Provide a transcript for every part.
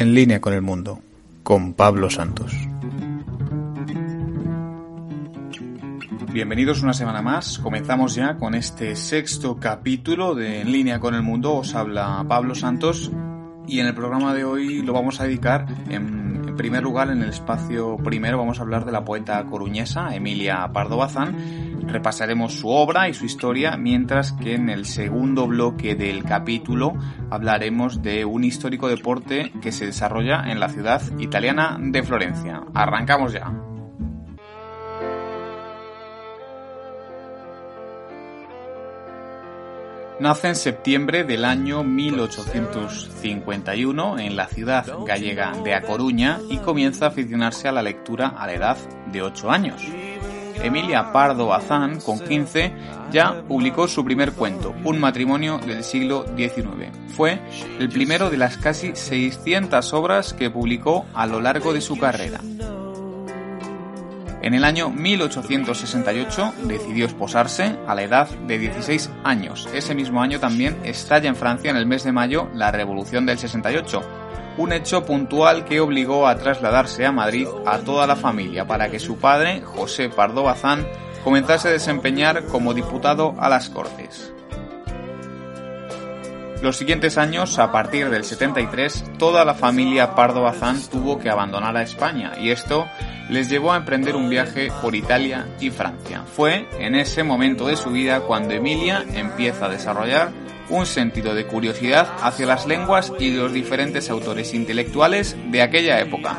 En línea con el mundo, con Pablo Santos. Bienvenidos una semana más. Comenzamos ya con este sexto capítulo de En línea con el mundo. Os habla Pablo Santos y en el programa de hoy lo vamos a dedicar en, primer lugar en el espacio primero vamos a hablar de la poeta coruñesa Emilia Pardo Bazán repasaremos su obra y su historia, mientras que en el segundo bloque del capítulo hablaremos de un histórico deporte que se desarrolla en la ciudad italiana de Florencia. Arrancamos ya. Nace en septiembre del año 1851 en la ciudad gallega de A Coruña y comienza a aficionarse a la lectura a la edad de 8 años. Emilia Pardo Bazán, con 15, ya publicó su primer cuento, Un matrimonio del siglo XIX. Fue el primero de las casi 600 obras que publicó a lo largo de su carrera. En el año 1868 decidió esposarse a la edad de 16 años. Ese mismo año también estalla en Francia en el mes de mayo la Revolución del 68, un hecho puntual que obligó a trasladarse a Madrid a toda la familia para que su padre, José Pardo Bazán, comenzase a desempeñar como diputado a las Cortes. Los siguientes años, a partir del 73, toda la familia Pardo Bazán tuvo que abandonar a España y esto les llevó a emprender un viaje por Italia y Francia. Fue en ese momento de su vida cuando Emilia empieza a desarrollar un sentido de curiosidad hacia las lenguas y los diferentes autores intelectuales de aquella época.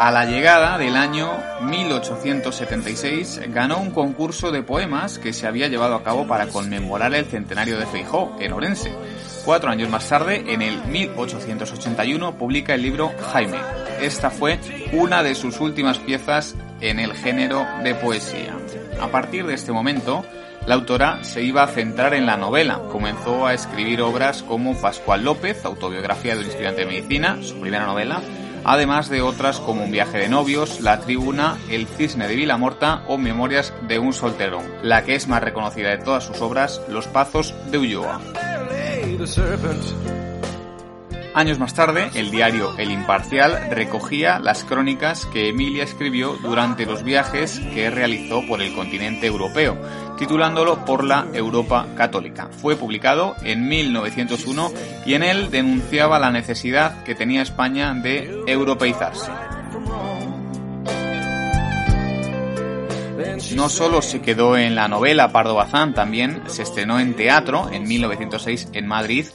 A la llegada del año 1876 ganó un concurso de poemas que se había llevado a cabo para conmemorar el centenario de Feijó en Orense. Cuatro años más tarde, en el 1881, publica el libro Jaime. Esta fue una de sus últimas piezas en el género de poesía. A partir de este momento, la autora se iba a centrar en la novela. Comenzó a escribir obras como Pascual López, autobiografía de un estudiante de medicina, su primera novela, además de otras como Un viaje de novios, La tribuna, El cisne de Vilamorta o Memorias de un solterón. La que es más reconocida de todas sus obras, Los pazos de Ulloa. Años más tarde, el diario El Imparcial recogía las crónicas que Emilia escribió durante los viajes que realizó por el continente europeo, titulándolo Por la Europa Católica. Fue publicado en 1901 y en él denunciaba la necesidad que tenía España de europeizarse. No solo se quedó en la novela Pardo Bazán, también se estrenó en teatro en 1906 en Madrid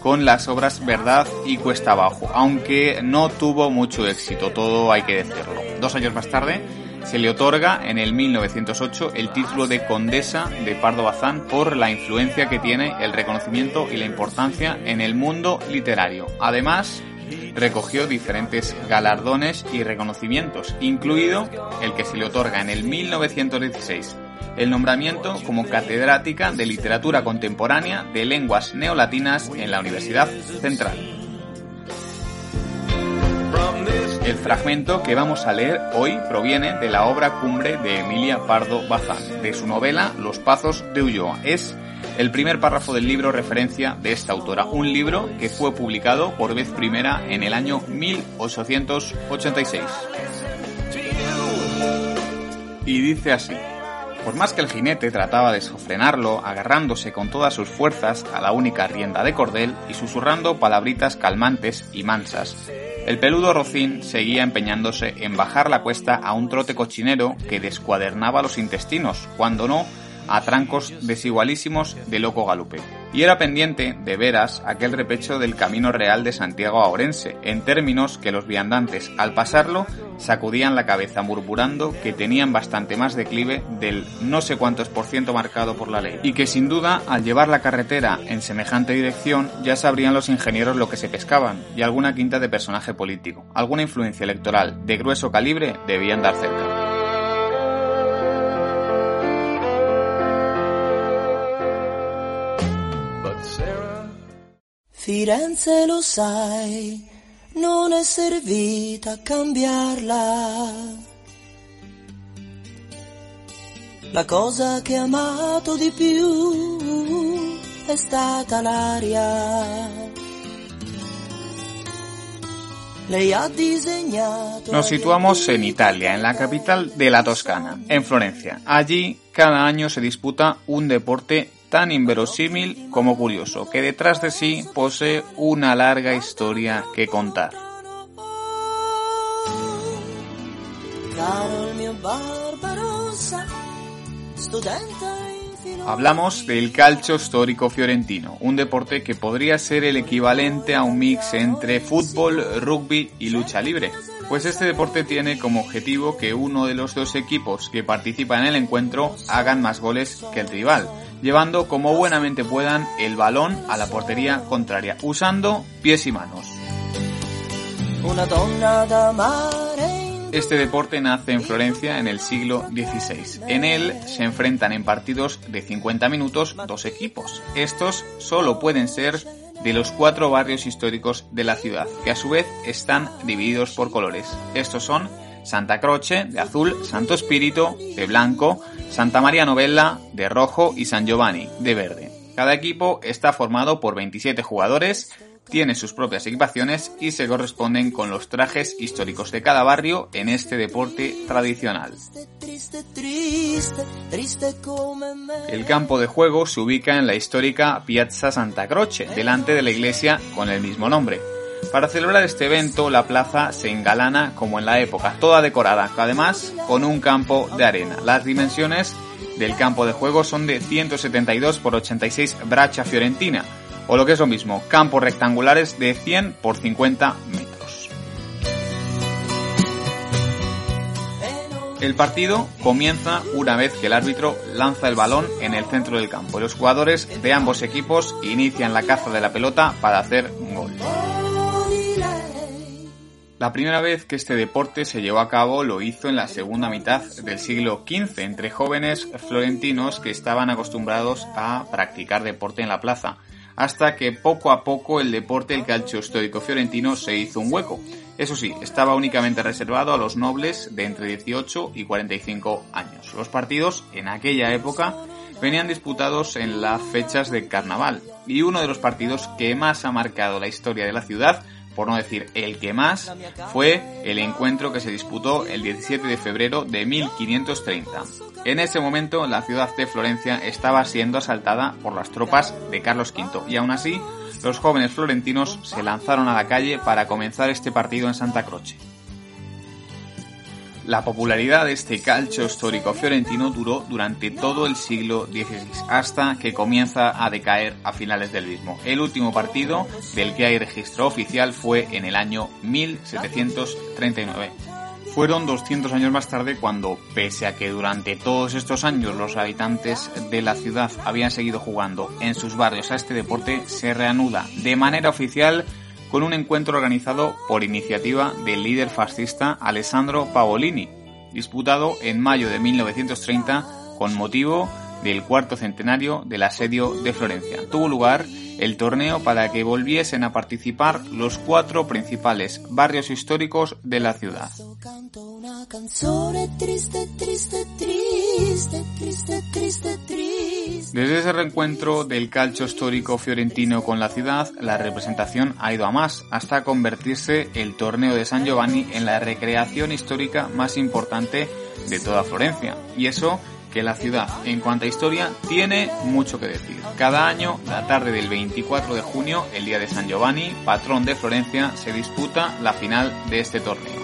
con las obras Verdad y Cuesta Abajo, aunque no tuvo mucho éxito, todo hay que decirlo. Dos años más tarde se le otorga en el 1908 el título de condesa de Pardo Bazán por la influencia que tiene el reconocimiento y la importancia en el mundo literario. Además, recogió diferentes galardones y reconocimientos, incluido el que se le otorga en el 1916 el nombramiento como catedrática de literatura contemporánea de lenguas neolatinas en la Universidad Central. El fragmento que vamos a leer hoy proviene de la obra cumbre de Emilia Pardo Bazán, de su novela Los Pazos de Ulloa. Es el primer párrafo del libro referencia de esta autora, un libro que fue publicado por vez primera en el año 1886. Y dice así. Por más que el jinete trataba de sofrenarlo, agarrándose con todas sus fuerzas a la única rienda de cordel y susurrando palabritas calmantes y mansas, el peludo rocín seguía empeñándose en bajar la cuesta a un trote cochinero que descuadernaba los intestinos, cuando no a trancos desigualísimos de loco galupe. Y era pendiente, de veras, aquel repecho del camino real de Santiago a Orense, en términos que los viandantes, al pasarlo, sacudían la cabeza murmurando que tenían bastante más declive del no sé cuántos por ciento marcado por la ley, y que sin duda, al llevar la carretera en semejante dirección, ya sabrían los ingenieros lo que se pescaban, y alguna quinta de personaje político, alguna influencia electoral de grueso calibre debían dar cerca. Firenze lo sai, non è servita a cambiarla. La cosa che ho amato di più è stata l'aria. Nos situamos en Italia, en la capital de la Toscana, en Florencia. Allí, cada año se disputa un deporte tan inverosímil como curioso, que detrás de sí posee una larga historia que contar. Hablamos del calcio histórico fiorentino, un deporte que podría ser el equivalente a un mix entre fútbol, rugby y lucha libre. Pues este deporte tiene como objetivo que uno de los dos equipos que participan en el encuentro hagan más goles que el rival, llevando como buenamente puedan el balón a la portería contraria, usando pies y manos. Este deporte nace en Florencia en el siglo XVI. En él se enfrentan en partidos de 50 minutos dos equipos. Estos solo pueden ser de los cuatro barrios históricos de la ciudad, que a su vez están divididos por colores. Estos son Santa Croce, de azul, Santo Espíritu, de blanco, Santa María Novella, de rojo y San Giovanni, de verde. Cada equipo está formado por 27 jugadores, tiene sus propias equipaciones y se corresponden con los trajes históricos de cada barrio en este deporte tradicional. El campo de juego se ubica en la histórica Piazza Santa Croce, delante de la iglesia con el mismo nombre. Para celebrar este evento, la plaza se engalana como en la época, toda decorada, además con un campo de arena. Las dimensiones del campo de juego son de 172 por 86 bracha fiorentina, o lo que es lo mismo, campos rectangulares de 100 por 50 metros. El partido comienza una vez que el árbitro lanza el balón en el centro del campo los jugadores de ambos equipos inician la caza de la pelota para hacer un gol. La primera vez que este deporte se llevó a cabo lo hizo en la segunda mitad del siglo XV entre jóvenes florentinos que estaban acostumbrados a practicar deporte en la plaza, hasta que poco a poco el deporte del calcio histórico fiorentino se hizo un hueco. Eso sí, estaba únicamente reservado a los nobles de entre 18 y 45 años. Los partidos en aquella época venían disputados en las fechas de carnaval y uno de los partidos que más ha marcado la historia de la ciudad por no decir el que más, fue el encuentro que se disputó el 17 de febrero de 1530. En ese momento la ciudad de Florencia estaba siendo asaltada por las tropas de Carlos V y aún así los jóvenes florentinos se lanzaron a la calle para comenzar este partido en Santa Croce. La popularidad de este calcio histórico fiorentino duró durante todo el siglo XVI, hasta que comienza a decaer a finales del mismo. El último partido del que hay registro oficial fue en el año 1739. Fueron 200 años más tarde cuando, pese a que durante todos estos años los habitantes de la ciudad habían seguido jugando en sus barrios a este deporte, se reanuda de manera oficial con un encuentro organizado por iniciativa del líder fascista Alessandro Pavolini, disputado en mayo de 1930 con motivo del cuarto centenario del asedio de Florencia. Tuvo lugar el torneo para que volviesen a participar los cuatro principales barrios históricos de la ciudad. Desde ese reencuentro del calcio histórico fiorentino con la ciudad, la representación ha ido a más, hasta convertirse el torneo de San Giovanni en la recreación histórica más importante de toda Florencia. Y eso que la ciudad, en cuanto a historia, tiene mucho que decir. Cada año, la tarde del 24 de junio, el día de San Giovanni, patrón de Florencia, se disputa la final de este torneo.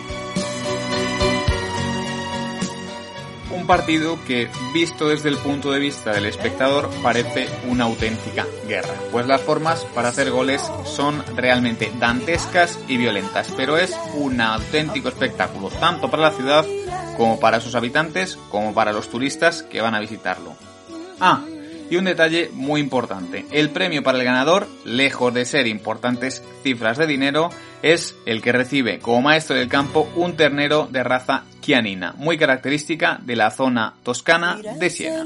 Un partido que, visto desde el punto de vista del espectador, parece una auténtica guerra, pues las formas para hacer goles son realmente dantescas y violentas, pero es un auténtico espectáculo, tanto para la ciudad como para sus habitantes, como para los turistas que van a visitarlo. Ah, y un detalle muy importante, el premio para el ganador, lejos de ser importantes cifras de dinero, es el que recibe como maestro del campo un ternero de raza chianina, muy característica de la zona toscana de Siena.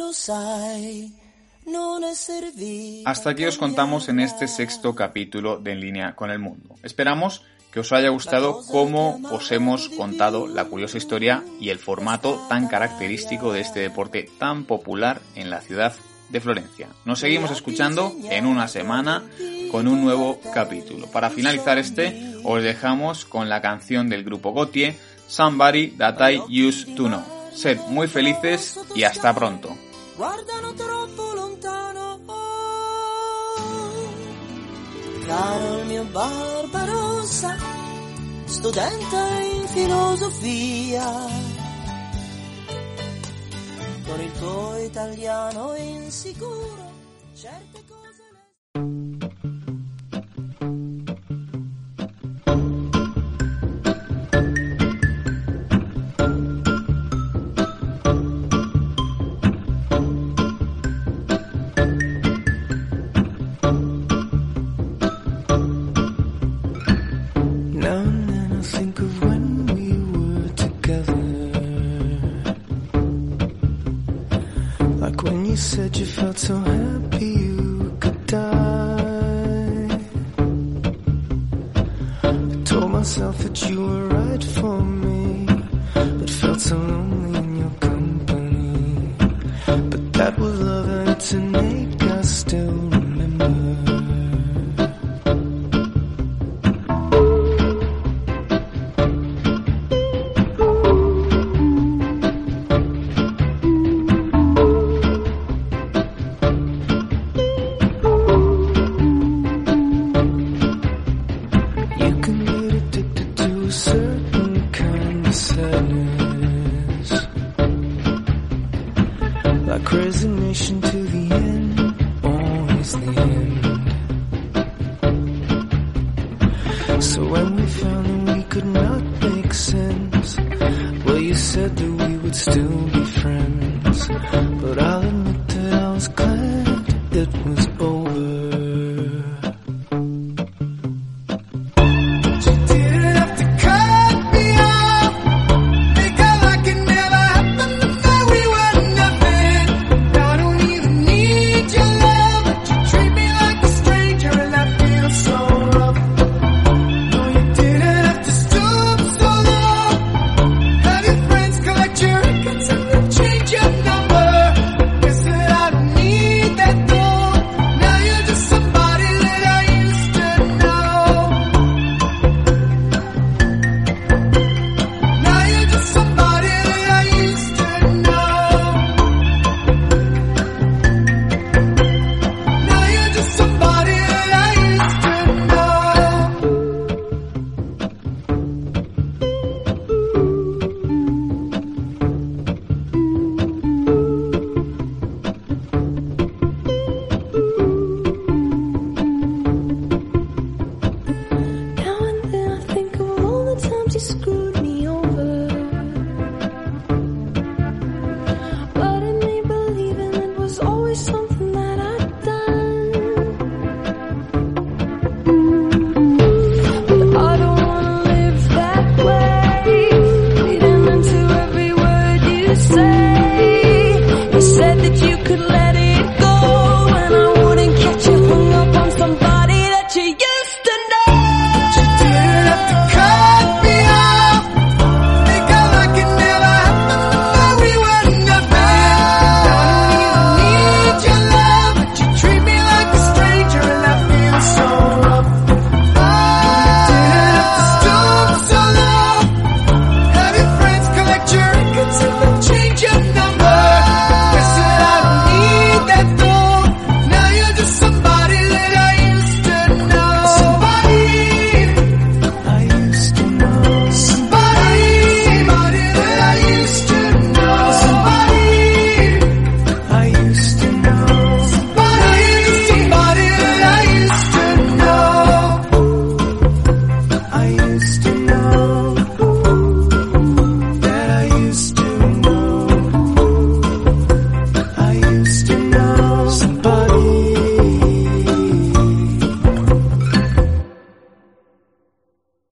Hasta aquí os contamos en este sexto capítulo de En línea con el mundo. Esperamos que os haya gustado cómo os hemos contado la curiosa historia y el formato tan característico de este deporte tan popular en la ciudad de Florencia. Nos seguimos escuchando en una semana con un nuevo capítulo. Para finalizar este, os dejamos con la canción del grupo Gautier, Somebody That I Used to Know. Sed muy felices y hasta pronto. studente in filosofia. Con il tuo italiano insicuro, certe cose said you felt so happy So when we found that we could not make sense, well, you said that we would still be friends. But I